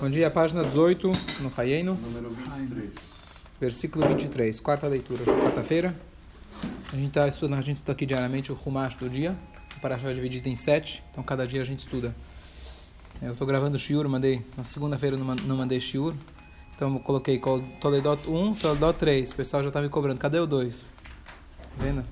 Bom dia, página 18, no Hayeno, Número 23. versículo 23, quarta leitura, quarta-feira. A gente está estudando, a gente estuda aqui diariamente o Humash do dia, o Parashá é dividido em sete, então cada dia a gente estuda. Eu estou gravando o Shiur, mandei, na segunda-feira não não mandei Shiur, então eu coloquei Toledot 1, Toledot 3, o pessoal já está me cobrando, cadê o 2? Tá vendo?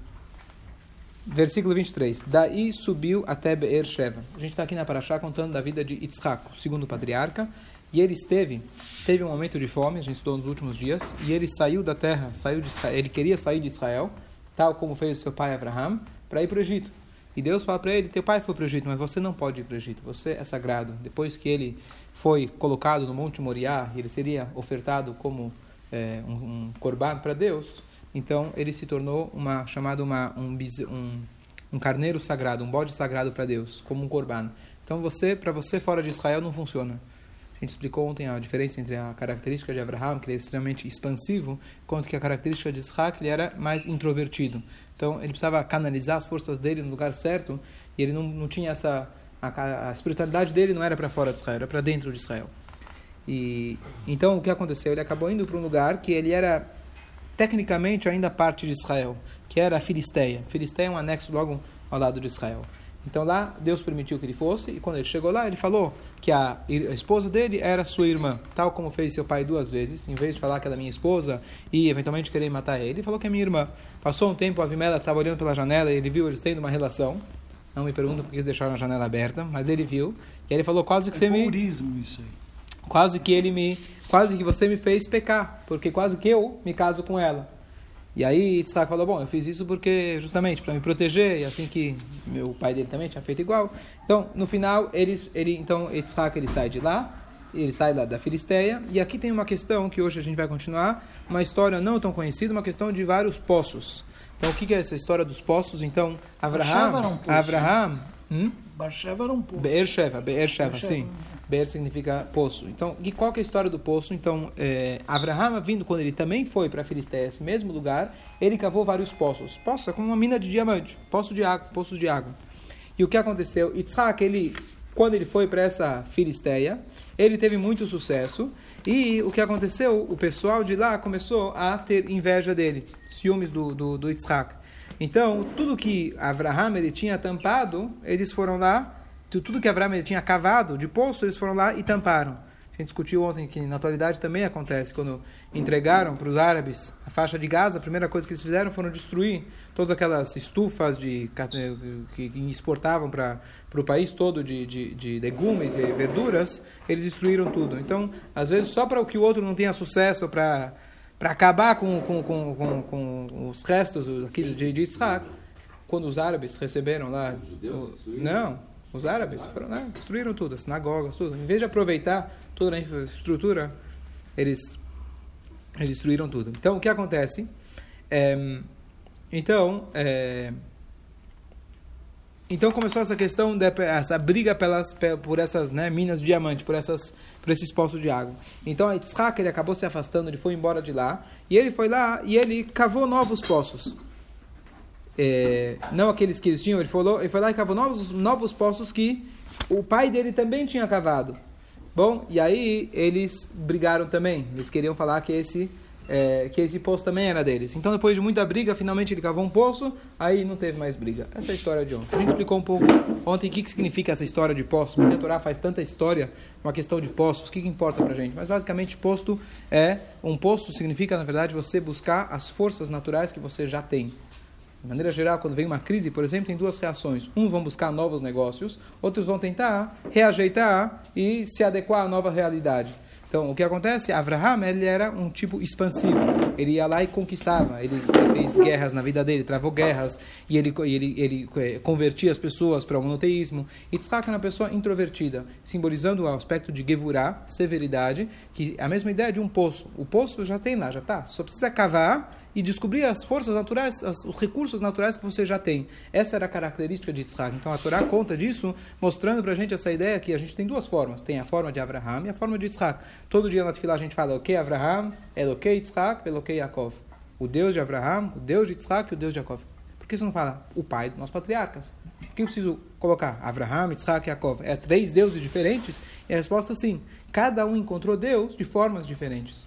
Versículo 23. Daí subiu até Beer Sheva. A gente está aqui na Paraxá contando da vida de Yitzhak, o segundo patriarca. E ele esteve, teve um momento de fome, a gente estudou nos últimos dias, e ele saiu da terra, saiu de Israel, ele queria sair de Israel, tal como fez seu pai Abraham, para ir para o Egito. E Deus fala para ele: Teu pai foi para o Egito, mas você não pode ir para o Egito, você é sagrado. Depois que ele foi colocado no Monte Moriá, ele seria ofertado como é, um, um para Deus, então ele se tornou uma chamado uma um, um um carneiro sagrado, um bode sagrado para Deus, como um corban. Então você, para você fora de Israel não funciona. A gente explicou ontem a diferença entre a característica de Abraham, que ele é extremamente expansivo, quanto que a característica de Isaac, ele era mais introvertido. Então ele precisava canalizar as forças dele no lugar certo, e ele não, não tinha essa a, a espiritualidade dele não era para fora de Israel, era para dentro de Israel. E então o que aconteceu? Ele acabou indo para um lugar que ele era tecnicamente ainda parte de Israel, que era a Filisteia. Filisteia é um anexo logo ao lado de Israel. Então lá Deus permitiu que ele fosse e quando ele chegou lá ele falou que a, esposa dele era sua irmã, tal como fez seu pai duas vezes. Em vez de falar que ela é minha esposa e eventualmente querer matar ele, ele falou que é minha irmã. Passou um tempo, a Avimela estava olhando pela janela e ele viu eles tendo uma relação. Não me pergunta por que eles deixaram a janela aberta, mas ele viu. E ele falou quase que você É me purismo isso aí. quase que ele me quase que você me fez pecar porque quase que eu me caso com ela e aí Yitzhak falou bom eu fiz isso porque justamente para me proteger e assim que meu pai dele também tinha feito igual então no final ele ele então Yitzhak ele sai de lá ele sai lá da Filisteia e aqui tem uma questão que hoje a gente vai continuar uma história não tão conhecida uma questão de vários poços então o que é essa história dos poços então Abraham poço. Abraham hum? Barsheva era um pouco. Beer Sheva, Beer Sheva, Beer Sheva. sim. Beer significa poço. Então, e qual que é a história do poço? Então, é, Abraham, vindo quando ele também foi para a Filisteia, esse mesmo lugar, ele cavou vários poços. Poço é como uma mina de diamante, poço de água, poços de água. E o que aconteceu? Yitzhak, ele, quando ele foi para essa Filisteia, ele teve muito sucesso. E o que aconteceu? O pessoal de lá começou a ter inveja dele, ciúmes do, do, do. Então, tudo que Abraham ele tinha tampado, eles foram lá, tudo que ele tinha cavado de poço, eles foram lá e tamparam. A gente discutiu ontem que na atualidade também acontece, quando entregaram para os árabes a faixa de Gaza, a primeira coisa que eles fizeram foram destruir todas aquelas estufas de, que exportavam para o país todo de, de, de legumes e verduras, eles destruíram tudo. Então, às vezes, só para o que o outro não tenha sucesso, para para acabar com, com, com, com, os restos aqui de, de Yitzhak, quando os árabes receberam lá. o- não, os árabes foram lá, destruíram tudo, as sinagogas, tudo. Em vez de aproveitar toda a infraestrutura, eles, eles destruíram tudo. Então, o que acontece? É, então, é, então começou essa questão, de, essa briga pelas, pe- por essas né, minas de diamante, por, essas, por esses poços de água. Então Yitzhak ele acabou se afastando, ele foi embora de lá, e ele foi lá e ele cavou novos poços. É, não aqueles que eles tinham, ele, falou, ele foi lá e cavou novos, novos poços que o pai dele também tinha cavado. Bom, e aí eles brigaram também, eles queriam falar que esse é, que esse poço também era deles. Então, depois de muita briga, finalmente ele cavou um poço, aí não teve mais briga. Essa é a história de ontem. A gente explicou um pouco ontem o que, que significa essa história de poços, porque a Torá faz tanta história, uma questão de poços, o que, que importa pra gente? Mas, basicamente, posto é, um poço significa, na verdade, você buscar as forças naturais que você já tem. De maneira geral, quando vem uma crise, por exemplo, tem duas reações. Uns vão buscar novos negócios, outros vão tentar reajeitar e se adequar à nova realidade. Então, o que acontece? Abraham, ele era um tipo expansivo. Ele ia lá e conquistava. Ele fez guerras na vida dele, travou guerras, e ele, ele, ele eh, convertia as pessoas para o monoteísmo. Yitzhak era uma pessoa introvertida, simbolizando o aspecto de gevurah, severidade, que é a mesma ideia de um poço. O poço já tem lá, já está. Só precisa cavar e descobrir as forças naturais, as- os recursos naturais que você já tem. Essa era a característica de Yitzhak. Então a Torá conta disso, mostrando para a gente essa ideia que a gente tem duas formas. Tem a forma de Abraham e a forma de Yitzhak. Todo dia na Tefilá a gente fala, ok Abraham, Eloquei Yitzhak, Eloquei Yaakov. O Deus de Abraham, o Deus de Yitzhak e o Deus de Yaakov. Por que você não fala o pai dos nossos patriarcas? O que eu preciso colocar? Abraham, Yitzhak e Yaakov. É três deuses diferentes? E a resposta é sim. Cada um encontrou Deus de formas diferentes.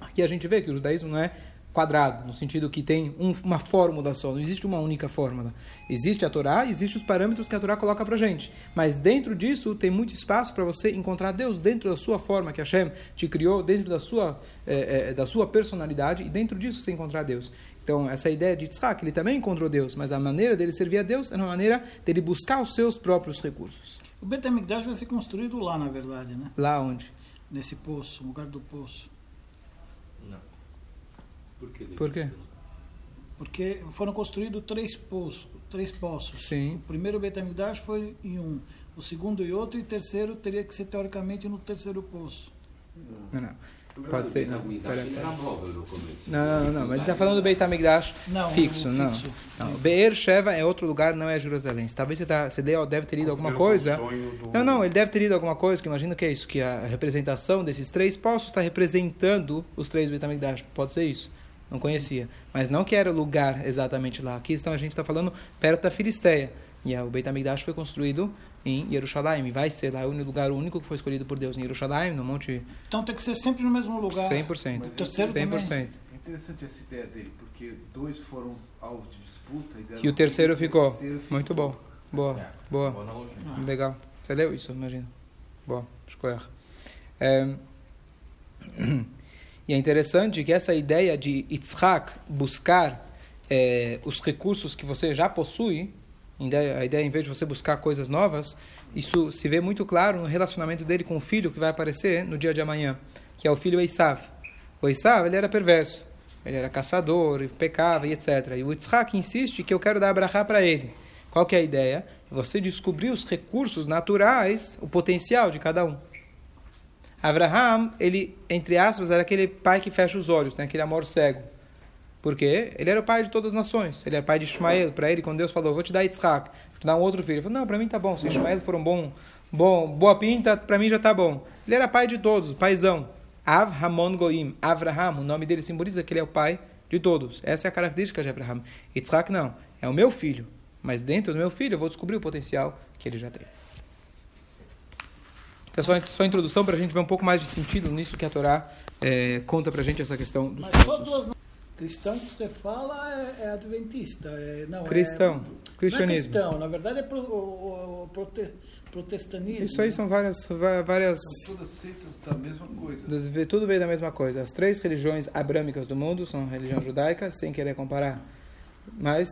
Aqui a gente vê que o judaísmo não é quadrado, no sentido que tem um, uma fórmula só, não existe uma única fórmula. Existe a Torá, existem os parâmetros que a Torá coloca para gente, mas dentro disso tem muito espaço para você encontrar Deus dentro da sua forma que Hashem te criou, dentro da sua, é, é, da sua personalidade, e dentro disso você encontrar Deus. Então, essa ideia de Yitzhak, ele também encontrou Deus, mas a maneira dele servir a Deus é uma maneira dele buscar os seus próprios recursos. O Bet HaMikdash vai ser construído lá, na verdade, né? Lá onde? Nesse poço, no lugar do poço. Não. Por que? Por quê? Porque foram construídos três poços. Três poços. Sim. O primeiro Bet HaMikdash foi em um, o segundo em outro, e o terceiro teria que ser, teoricamente, no terceiro poço. Não, não. Pode ser, não. Pera. Não, não, não, mas ele está falando do Beit HaMikdash Não, fixo, não. fixo. não. Be'er Sheva é outro lugar, não é Jerusalém. Talvez você, tá, você deu- deve ter lido alguma um coisa. do- Não, não, ele deve ter lido alguma coisa, que imagino que é isso, que a representação desses três poços está representando os três Beit HaMikdash. Pode ser isso. Não conhecia. Mas não que era o lugar exatamente lá. Aqui então, a gente está falando perto da Filisteia. E ah, o Beit HaMikdash foi construído em Jerusalém. Vai ser lá o único lugar único que foi escolhido por Deus em Jerusalém, no Monte Então tem que ser sempre no mesmo lugar. 100%. O terceiro 100%. também. É interessante essa ideia dele, porque dois foram alvos de disputa e, E o terceiro ficou. terceiro ficou. Muito bom. Boa, É, boa. boa analogia. Legal. Você leu isso, imagina. Boa, escolher. É... E é interessante que essa ideia de Yitzhak buscar é, os recursos que você já possui, a ideia, em vez de você buscar coisas novas, isso se vê muito claro no relacionamento dele com o filho que vai aparecer no dia de amanhã, que é o filho Esav. O Esav, ele era perverso. Ele era caçador, pecava e etc. E o Yitzhak insiste que eu quero dar abrahá para ele. Qual que é a ideia? Você descobrir os recursos naturais, o potencial de cada um. Abraham, ele, entre aspas, era aquele pai que fecha os olhos, tem aquele amor cego. Por quê? Ele era o pai de todas as nações. Ele era pai de Ismael. Para ele, quando Deus falou, vou te dar Yitzhak, vou te dar um outro filho. Ele falou, não, para mim tá bom. Se Ismael for um bom, bom boa pinta, para mim já tá bom. Ele era pai de todos, paizão. Avramon Goim. Avraham, o nome dele simboliza que ele é o pai de todos. Essa é a característica de Abraham. Yitzhak não, é o meu filho. Mas dentro do meu filho eu vou descobrir o potencial que ele já tem. Então, só, só a introdução para a gente ver um pouco mais de sentido nisso que a Torá eh, conta para a gente essa questão dos Mas só poços. duas. Cristão que você fala é, é adventista. É, não, Cristão, é, cristianismo. Não é cristão, na verdade é pro, o, o prote, protestanismo. Isso aí são várias, várias São todas seitas da mesma coisa. tudo veio da mesma coisa. As três religiões abrâmicas do mundo são a religião judaica, sem querer comparar, mas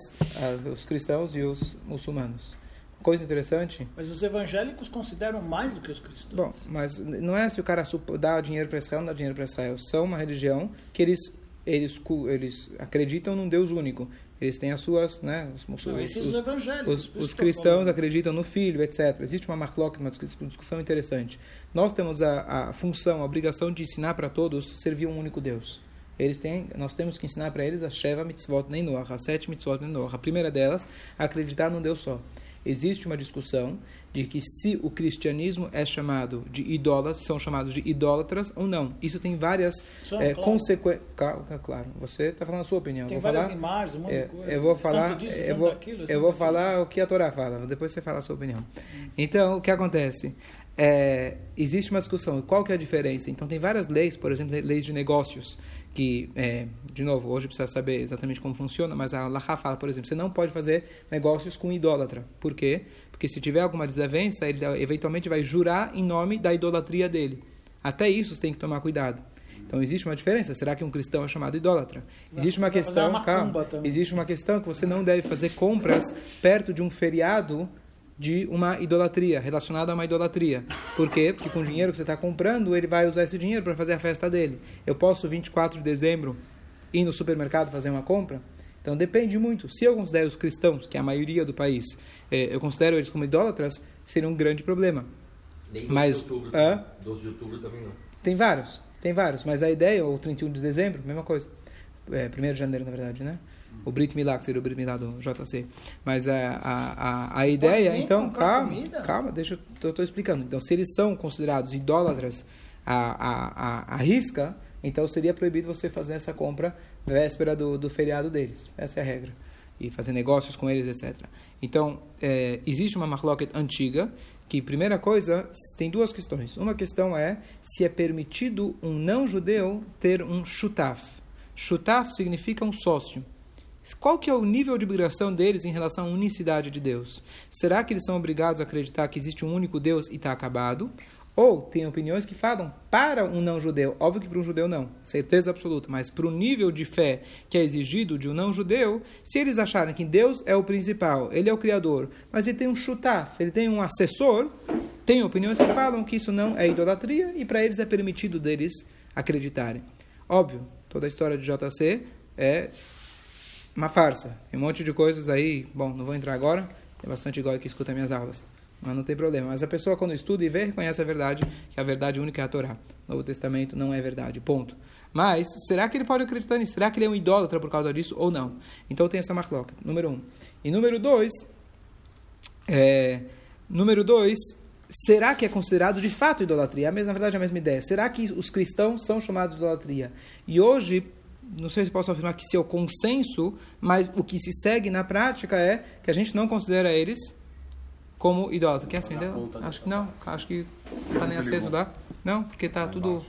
os cristãos e os muçulmanos. Coisa interessante. Mas os evangélicos consideram mais do que os cristãos. Bom, mas não é se o cara dá dinheiro para Israel não dá dinheiro para Israel. São uma religião que eles eles eles acreditam num Deus único. Eles têm as suas, né, os, Não, os, os, os eu cristãos acreditam no filho, etc. Existe uma marloca, uma dis- discussão interessante. Nós temos a, a função, a obrigação de ensinar para todos servir um único Deus. Eles têm, nós temos que ensinar para eles a Sheva Mitzvot Neinoach, as sete Mitzvot Neinoach. A primeira delas, acreditar num Deus só. Existe uma discussão de que se o cristianismo é chamado de idólatras, são chamados de idólatras ou não. Isso tem várias é, claro. consequências. Claro, você está falando a sua opinião. Tem vou várias falar, imagens, um monte é, de coisa. eu vou falar, disso, eu vou, daquilo, eu vou daquilo. falar o que a Torá fala. Depois você fala a sua opinião. Então, o que acontece? É, existe uma discussão. Qual que é a diferença? Então, tem várias leis, por exemplo, leis de negócios, que, é, de novo, hoje precisa saber exatamente como funciona, mas a Allah fala, por exemplo, você não pode fazer negócios com idólatra. Por quê? Porque se tiver alguma desavença, ele eventualmente vai jurar em nome da idolatria dele. Até isso você tem que tomar cuidado. Então existe uma diferença. Será que um cristão é chamado idólatra? Existe uma fazer questão, calma, existe uma questão que você não deve fazer compras perto de um feriado de uma idolatria, relacionada a uma idolatria. Por quê? Porque com o dinheiro que você está comprando, ele vai usar esse dinheiro para fazer a festa dele. Eu posso, 24 de dezembro, ir no supermercado fazer uma compra? Então depende muito. Se eu considero os cristãos, que é a maioria do país, eh, eu considero eles como idólatras, seria um grande problema. Nem Mas, 12 de outubro. também. 12 de outubro também não. Tem vários, tem vários, mas a ideia, ou 31 de dezembro, mesma coisa. É, 1 de janeiro, na verdade, né? O Brit Milá, que seria o Brit Milá do JC. Mas a, a, a, a ideia, então, calma, comida? calma, deixa eu estou explicando. Então, se eles são considerados idólatras à, à, à, à risca, então seria proibido você fazer essa compra véspera do, do feriado deles. Essa é a regra. E fazer negócios com eles, etc. Então, é, existe uma marloquet antiga que, primeira coisa, tem duas questões. Uma questão é se é permitido um não-judeu ter um shutaf. Shutaf significa um sócio. Qual que é o nível de obrigação deles em relação à unicidade de Deus? Será que eles são obrigados a acreditar que existe um único Deus e está acabado? Ou tem opiniões que falam para um não-judeu, óbvio que para um judeu não, certeza absoluta, mas para o nível de fé que é exigido de um não-judeu, se eles acharem que Deus é o principal, ele é o criador, mas ele tem um chutaf, ele tem um assessor, tem opiniões que falam que isso não é idolatria e para eles é permitido deles acreditarem. Óbvio, toda a história de JC é uma farsa, tem um monte de coisas aí, bom, não vou entrar agora, tem bastante igual que escuta minhas aulas. Mas não tem problema. Mas a pessoa, quando estuda e vê, reconhece a verdade, que a verdade única é a Torá. O Novo Testamento não é verdade. Ponto. Mas, será que ele pode acreditar nisso? Será que ele é um idólatra por causa disso ou não? Então tem essa marloca. Número um. E número dois, é, número dois, será que é considerado de fato idolatria? A mesma, na verdade, a mesma ideia. Será que os cristãos são chamados de idolatria? E hoje, não sei se posso afirmar que é o consenso, mas o que se segue na prática é que a gente não considera eles como idólatra. Quer acender? Acho que não. Acho que não está nem aceso lá. Não, porque está tudo.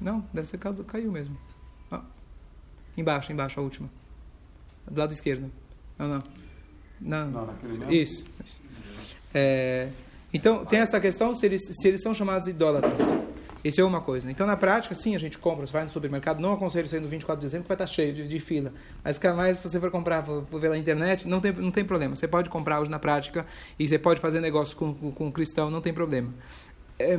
Não, deve ser caiu, caiu mesmo. Ah. Embaixo, embaixo, a última. Do lado esquerdo. Não, não. Não. não isso. isso. É, então, tem essa questão se eles, se eles são chamados idólatras. Isso é uma coisa. Então, na prática, sim, a gente compra. Você vai no supermercado, não aconselho sair no 24 de dezembro, que vai estar cheio de, de fila. Mas, mais, se você for comprar pela internet, não tem, não tem problema. Você pode comprar hoje na prática e você pode fazer negócio com, com, com cristão, não tem problema. É...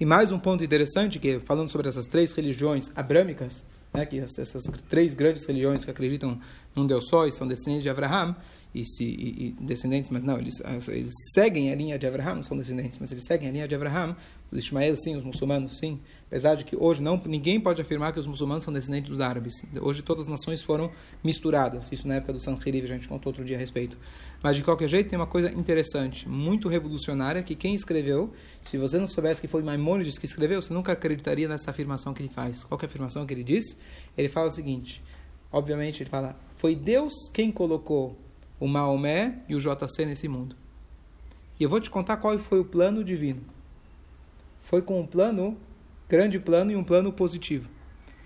e mais um ponto interessante, que falando sobre essas três religiões abrâmicas, né, que essas três grandes religiões que acreditam num Deus só e são descendentes de Abraham, e, se, e, e descendentes, mas não, eles, eles seguem a linha de Abraham, não são descendentes, mas eles seguem a linha de Abraham, os Ismael sim, os muçulmanos sim, apesar de que hoje não, ninguém pode afirmar que os muçulmanos são descendentes dos árabes. Hoje todas as nações foram misturadas, isso na época do Sanheriv, a gente contou outro dia a respeito. Mas de qualquer jeito tem uma coisa interessante, muito revolucionária, que quem escreveu, se você não soubesse que foi Maimônides que escreveu, você nunca acreditaria nessa afirmação que ele faz. Qual é a afirmação que ele diz? Ele fala o seguinte, obviamente ele fala, foi Deus quem colocou o Maomé e o JC nesse mundo. E eu vou te contar qual foi o plano divino. Foi com um plano, grande plano e um plano positivo.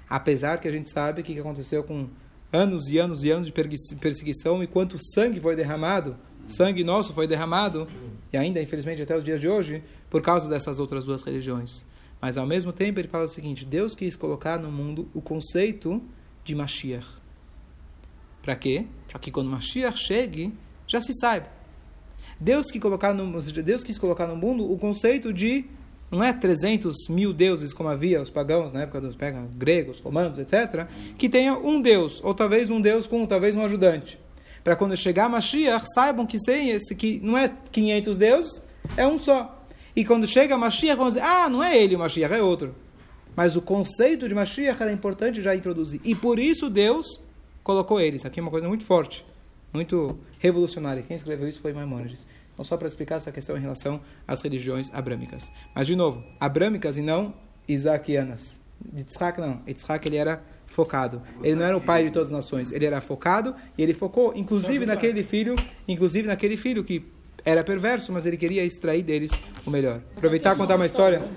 Apesar que a gente sabe o que aconteceu com anos e anos e anos de perseguição e quanto sangue foi derramado, sangue nosso foi derramado, e ainda, infelizmente, até os dias de hoje, por causa dessas outras duas religiões. Mas, ao mesmo tempo, ele fala o seguinte: Deus quis colocar no mundo o conceito de Mashiach. Para quê? Para que quando Mashiach chegue, já se saiba. Deus, que colocar no, Deus quis colocar no mundo o conceito de não é 300 mil deuses como havia os pagãos na época dos pega, gregos, romanos, etc., que tenha um Deus, ou talvez um Deus com talvez um ajudante. Para quando chegar Mashiach, saibam que, sei, esse, que não é 500 deuses, é um só. E quando chega Mashiach, vão dizer, ah, não é ele o Mashiach, é outro. Mas o conceito de Mashiach era importante já introduzir. E por isso Deus colocou ele. Isso aqui é uma coisa muito forte, muito revolucionária. Quem escreveu isso foi Maimônides. Então, só para explicar essa questão em relação às religiões abrâmicas. Mas, de novo, abrâmicas e não isaquianas. Yitzhak não. Yitzhak ele era focado. Ele não era o pai de todas as nações. Ele era focado e ele focou, inclusive naquele filho, inclusive naquele filho que era perverso, mas ele queria extrair deles o melhor. Aproveitar e contar uma história.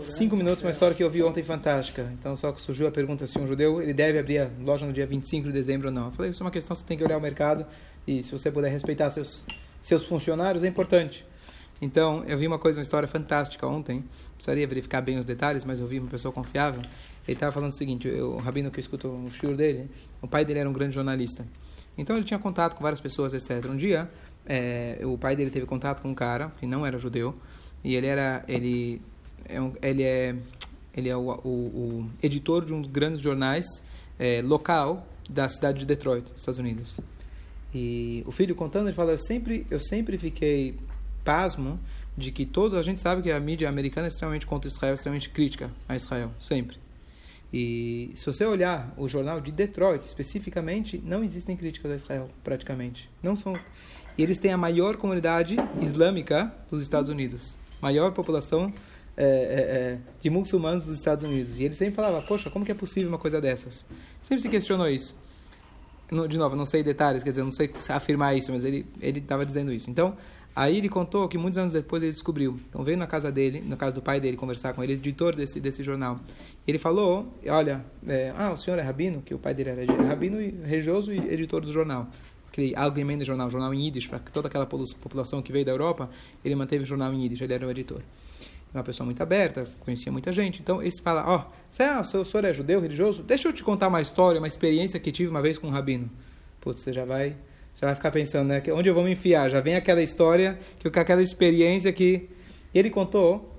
Cinco minutos, uma história que eu vi ontem fantástica. Então, só que surgiu a pergunta se um judeu ele deve abrir a loja no dia 25 de dezembro ou não. Eu falei, isso é uma questão, você tem que olhar o mercado e se você puder respeitar seus, seus funcionários, é importante. Então, eu vi uma coisa, uma história fantástica ontem. Precisaria verificar bem os detalhes, mas eu vi uma pessoa confiável. Ele estava falando o seguinte: eu, o rabino que eu escuto o shiur dele, o pai dele era um grande jornalista. Então, ele tinha contato com várias pessoas, etc. Um dia, é, o pai dele teve contato com um cara que não era judeu e ele era ele é um, ele é ele é o, o, o, editor de um dos grandes jornais é, local da cidade de Detroit, Estados Unidos. E o filho contando, ele fala: eu sempre eu sempre fiquei pasmo de que todos a gente sabe que a mídia americana é extremamente contra Israel, extremamente crítica a Israel, sempre. E se você olhar o jornal de Detroit, especificamente, não existem críticas a Israel, praticamente. Não são. E eles têm a maior comunidade islâmica dos Estados Unidos, maior população é, é, é, de muçulmanos dos Estados Unidos. E ele sempre falava, poxa, como que é possível uma coisa dessas? Sempre se questionou isso. De novo, não sei detalhes, quer dizer, não sei afirmar isso, mas ele estava dizendo isso. Então, Aí ele contou que muitos anos depois ele descobriu. Então veio na casa dele, na casa do pai dele, conversar com ele, editor desse, desse jornal. Ele falou: Olha, é, ah, o senhor é rabino, que o pai dele era rabino e religioso e editor do jornal. Aquele Allgemeine Jornal, jornal em Yiddish, para toda aquela população que veio da Europa, ele manteve o jornal em Yiddish, ele era o editor. Uma pessoa muito aberta, conhecia muita gente. Então ele fala: Ó, oh, o senhor é judeu, religioso? Deixa eu te contar uma história, uma experiência que tive uma vez com um rabino. Putz, você já vai você vai ficar pensando, né? Onde eu vou me enfiar? Já vem aquela história, que aquela experiência que ele contou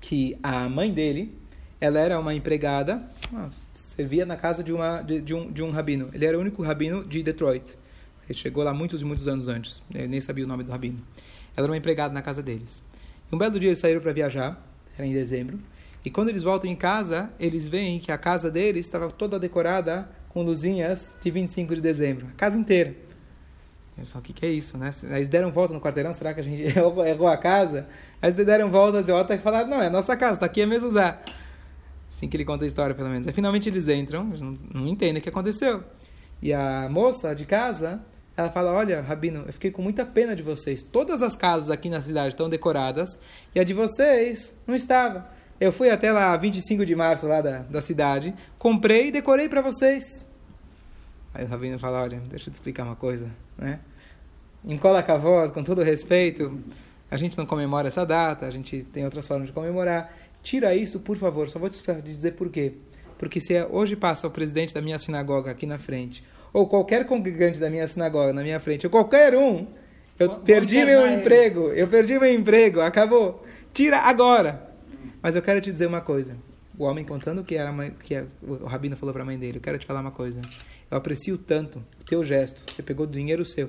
que a mãe dele, ela era uma empregada, servia na casa de, uma, de, de, um, de um rabino. Ele era o único rabino de Detroit. Ele chegou lá muitos e muitos anos antes. Ele nem sabia o nome do rabino. Ela era uma empregada na casa deles. Um belo dia eles saíram para viajar, era em dezembro. E quando eles voltam em casa, eles veem que a casa deles estava toda decorada com luzinhas de 25 de dezembro. A casa inteira. Eles falam, o que, que é isso, né? Eles deram volta no quarteirão, será que a gente errou a casa? Aí eles deram volta volta e falaram, não, é a nossa casa, está aqui é mesmo usar. Assim que ele conta a história, pelo menos. Aí finalmente eles entram, eles não, não entendem o que aconteceu. E a moça de casa, ela fala, olha, Rabino, eu fiquei com muita pena de vocês. Todas as casas aqui na cidade estão decoradas e a de vocês não estava. Eu fui até lá 25 de março lá da, da cidade, comprei e decorei para vocês. Aí o Rabino fala, olha, deixa eu te explicar uma coisa, né? Em Kola Kavod, com todo respeito, a gente não comemora essa data, a gente tem outras formas de comemorar. Tira isso, por favor, só vou te dizer por quê. Porque se hoje passa o presidente da minha sinagoga aqui na frente, ou qualquer congregante da minha sinagoga na minha frente, ou qualquer um, eu Vou perdi meu emprego, eu perdi meu emprego, acabou. Tira agora. Mas eu quero te dizer uma coisa. O homem contando que era mãe, que o rabino falou para a mãe dele, eu quero te falar uma coisa. Eu aprecio tanto o teu gesto. Você pegou dinheiro seu.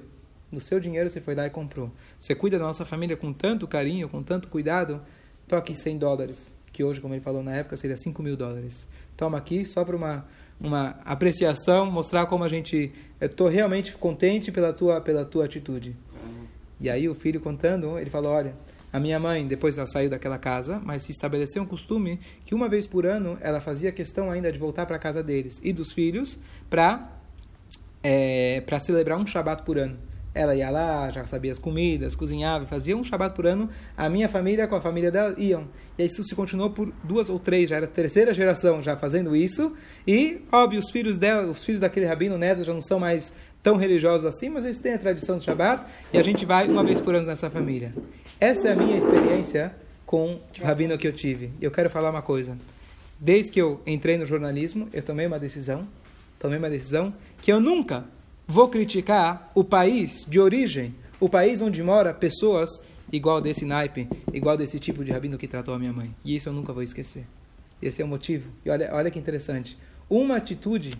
No seu dinheiro você foi lá e comprou. Você cuida da nossa família com tanto carinho, com tanto cuidado. Toma aqui 100 dólares. Que hoje, como ele falou na época, seria 5 mil dólares. Toma aqui só para uma, uma apreciação, mostrar como a gente. Estou realmente contente pela tua, pela tua atitude. E aí o filho contando, ele falou: Olha, a minha mãe, depois ela saiu daquela casa, mas se estabeleceu um costume que uma vez por ano ela fazia questão ainda de voltar para a casa deles e dos filhos para é, para celebrar um Shabat por ano. Ela ia lá, já sabia as comidas, cozinhava, fazia um Shabat por ano. A minha família com a família dela iam. E isso se continuou por duas ou três, já era a terceira geração já fazendo isso. E, óbvio, os filhos dela, os filhos daquele rabino neto já não são mais tão religiosos assim, mas eles têm a tradição do Shabat e a gente vai uma vez por ano nessa família. Essa é a minha experiência com o rabino que eu tive. Eu quero falar uma coisa. Desde que eu entrei no jornalismo, eu tomei uma decisão, tomei uma decisão que eu nunca vou criticar o país de origem, o país onde mora pessoas igual desse naipe, igual desse tipo de rabino que tratou a minha mãe. E isso eu nunca vou esquecer. Esse é o motivo. E olha, olha que interessante. Uma atitude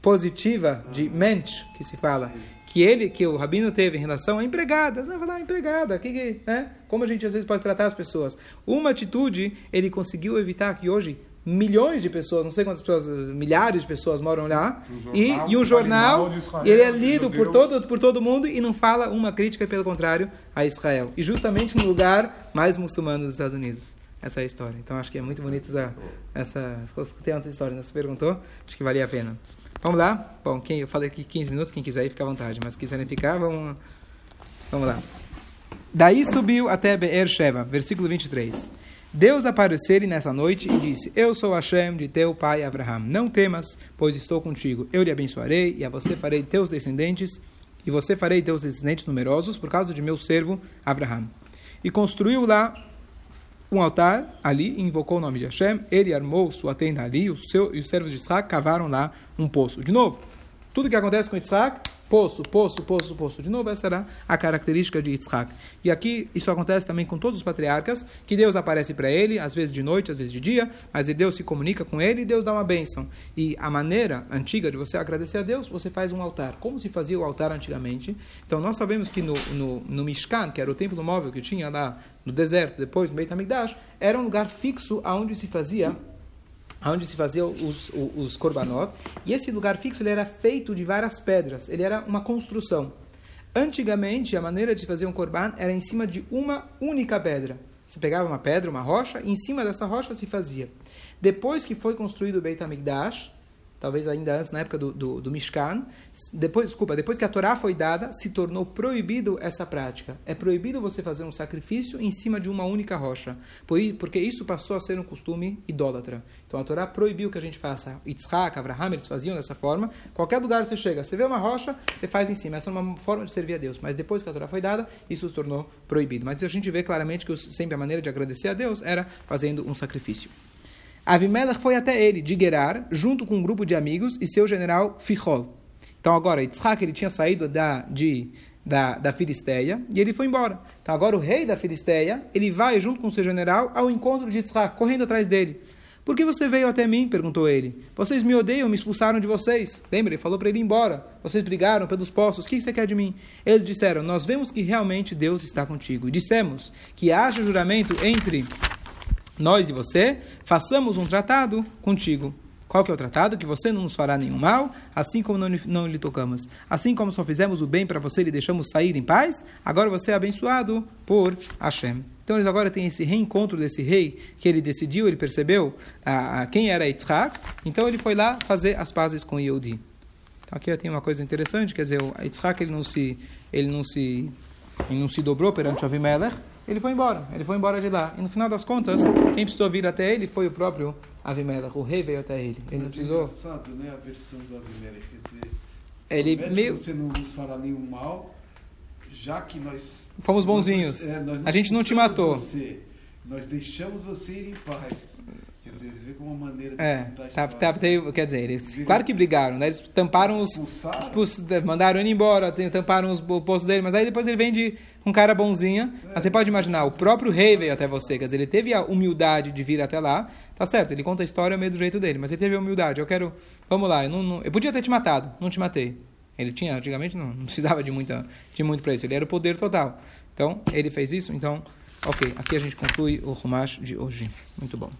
positiva de mente que se fala que ele que o rabino teve em relação a empregadas não falar empregada que, que né como a gente às vezes pode tratar as pessoas uma atitude ele conseguiu evitar que hoje milhões de pessoas não sei quantas pessoas milhares de pessoas moram lá um e, e um jornal ele é lido por todo por todo mundo e não fala uma crítica pelo contrário a Israel e justamente no lugar mais muçulmano dos Estados Unidos essa é a história então acho que é muito bonita essa essa tem outra história né? você perguntou acho que valia a pena Vamos lá? Bom, quem, eu falei aqui 15 minutos, quem quiser ir, fica à vontade. Mas se quiserem ficar, vamos, vamos lá. Daí subiu até Beer Sheva, versículo 23. Deus apareceu-lhe nessa noite e disse: Eu sou Hashem de teu pai Abraham. Não temas, pois estou contigo. Eu lhe abençoarei e a você farei teus descendentes, e você farei teus descendentes numerosos por causa de meu servo Abraham. E construiu lá um altar ali, invocou o nome de Hashem, ele armou sua tenda ali, o seu, e os servos de Isaac cavaram lá um poço. De novo, tudo que acontece com Isaac Poço, poço, poço, poço. De novo, essa era a característica de Yitzhak. E aqui isso acontece também com todos os patriarcas, que Deus aparece para ele, às vezes de noite, às vezes de dia, mas Deus se comunica com ele e Deus dá uma bênção. E a maneira antiga de você agradecer a Deus, você faz um altar. Como se fazia o altar antigamente? Então nós sabemos que no, no, no Mishkan, que era o templo móvel que tinha lá no deserto, depois no Beit HaMikdash, era um lugar fixo aonde se fazia onde se fazia os, os, os korbanot. E esse lugar fixo ele era feito de várias pedras. Ele era uma construção. Antigamente, a maneira de fazer um korban era em cima de uma única pedra. Você pegava uma pedra, uma rocha, e em cima dessa rocha se fazia. Depois que foi construído o Beit HaMikdash, talvez ainda antes, na época do, do, do Mishkan. Depois, desculpa, depois que a Torá foi dada, se tornou proibido essa prática. É proibido você fazer um sacrifício em cima de uma única rocha, porque isso passou a ser um costume idólatra. Então a Torá proibiu que a gente faça. Yitzhak, Abraham, eles faziam dessa forma. Qualquer lugar você chega, você vê uma rocha, você faz em cima. Essa é uma forma de servir a Deus. Mas depois que a Torá foi dada, isso se tornou proibido. Mas a gente vê claramente que sempre a maneira de agradecer a Deus era fazendo um sacrifício. Avimelech foi até ele, de Gerar, junto com um grupo de amigos e seu general Fichol. Então agora, Yitzhak ele tinha saído da, de, da, da Filisteia e ele foi embora. Então agora o rei da Filisteia, ele vai junto com seu general ao encontro de Yitzhak, correndo atrás dele. Por que você veio até mim? perguntou ele. Vocês me odeiam, me expulsaram de vocês. Lembra? Ele falou para ele ir embora. Vocês brigaram pelos poços. O que você quer de mim? Eles disseram: Nós vemos que realmente Deus está contigo. E dissemos que haja juramento entre nós e você, façamos um tratado contigo. Qual que é o tratado? Que você não nos fará nenhum mal, assim como não, não lhe tocamos. Assim como só fizemos o bem para você e lhe deixamos sair em paz, agora você é abençoado por Hashem. Então eles agora têm esse reencontro desse rei, que ele decidiu, ele percebeu a, quem era Yitzhak, então ele foi lá fazer as pazes com Yehudi. Então aqui tem uma coisa interessante, quer dizer, Yitzhak ele não se, ele não se, ele não se dobrou perante Avimelech, ele foi embora, ele foi embora de lá. E no final das contas, quem precisou vir até ele foi o próprio Avimelech, o rei veio até ele. Ele Mas é precisou. engraçado, né? A versão do Avimelech. Quer dizer, Ele meio. você não nos fará nenhum mal, já que nós... Fomos bonzinhos. É, nós A gente não te matou. Você, nós deixamos você ir em paz. Quer dizer, você vê como uma maneira de É, tá, tá, teve- quer dizer, eles, claro que brigaram, né? Eles tamparam os, Expulsaram? expuls- mandaram ele embora, tamparam os o poço dele, mas aí depois ele vem de um cara bonzinho. Mas você pode imaginar, o próprio rei veio até você, quer dizer, ele teve a humildade de vir até lá, tá certo? Ele conta a história meio do jeito dele, mas ele teve a humildade. Eu quero, vamos lá, eu, não, não- eu podia ter te matado, não te matei. Ele tinha, antigamente não, não precisava de muita, de muito para isso. Ele era o poder total. Então ele fez isso. Então, ok. Aqui a gente conclui o Rumash de hoje. Muito bom.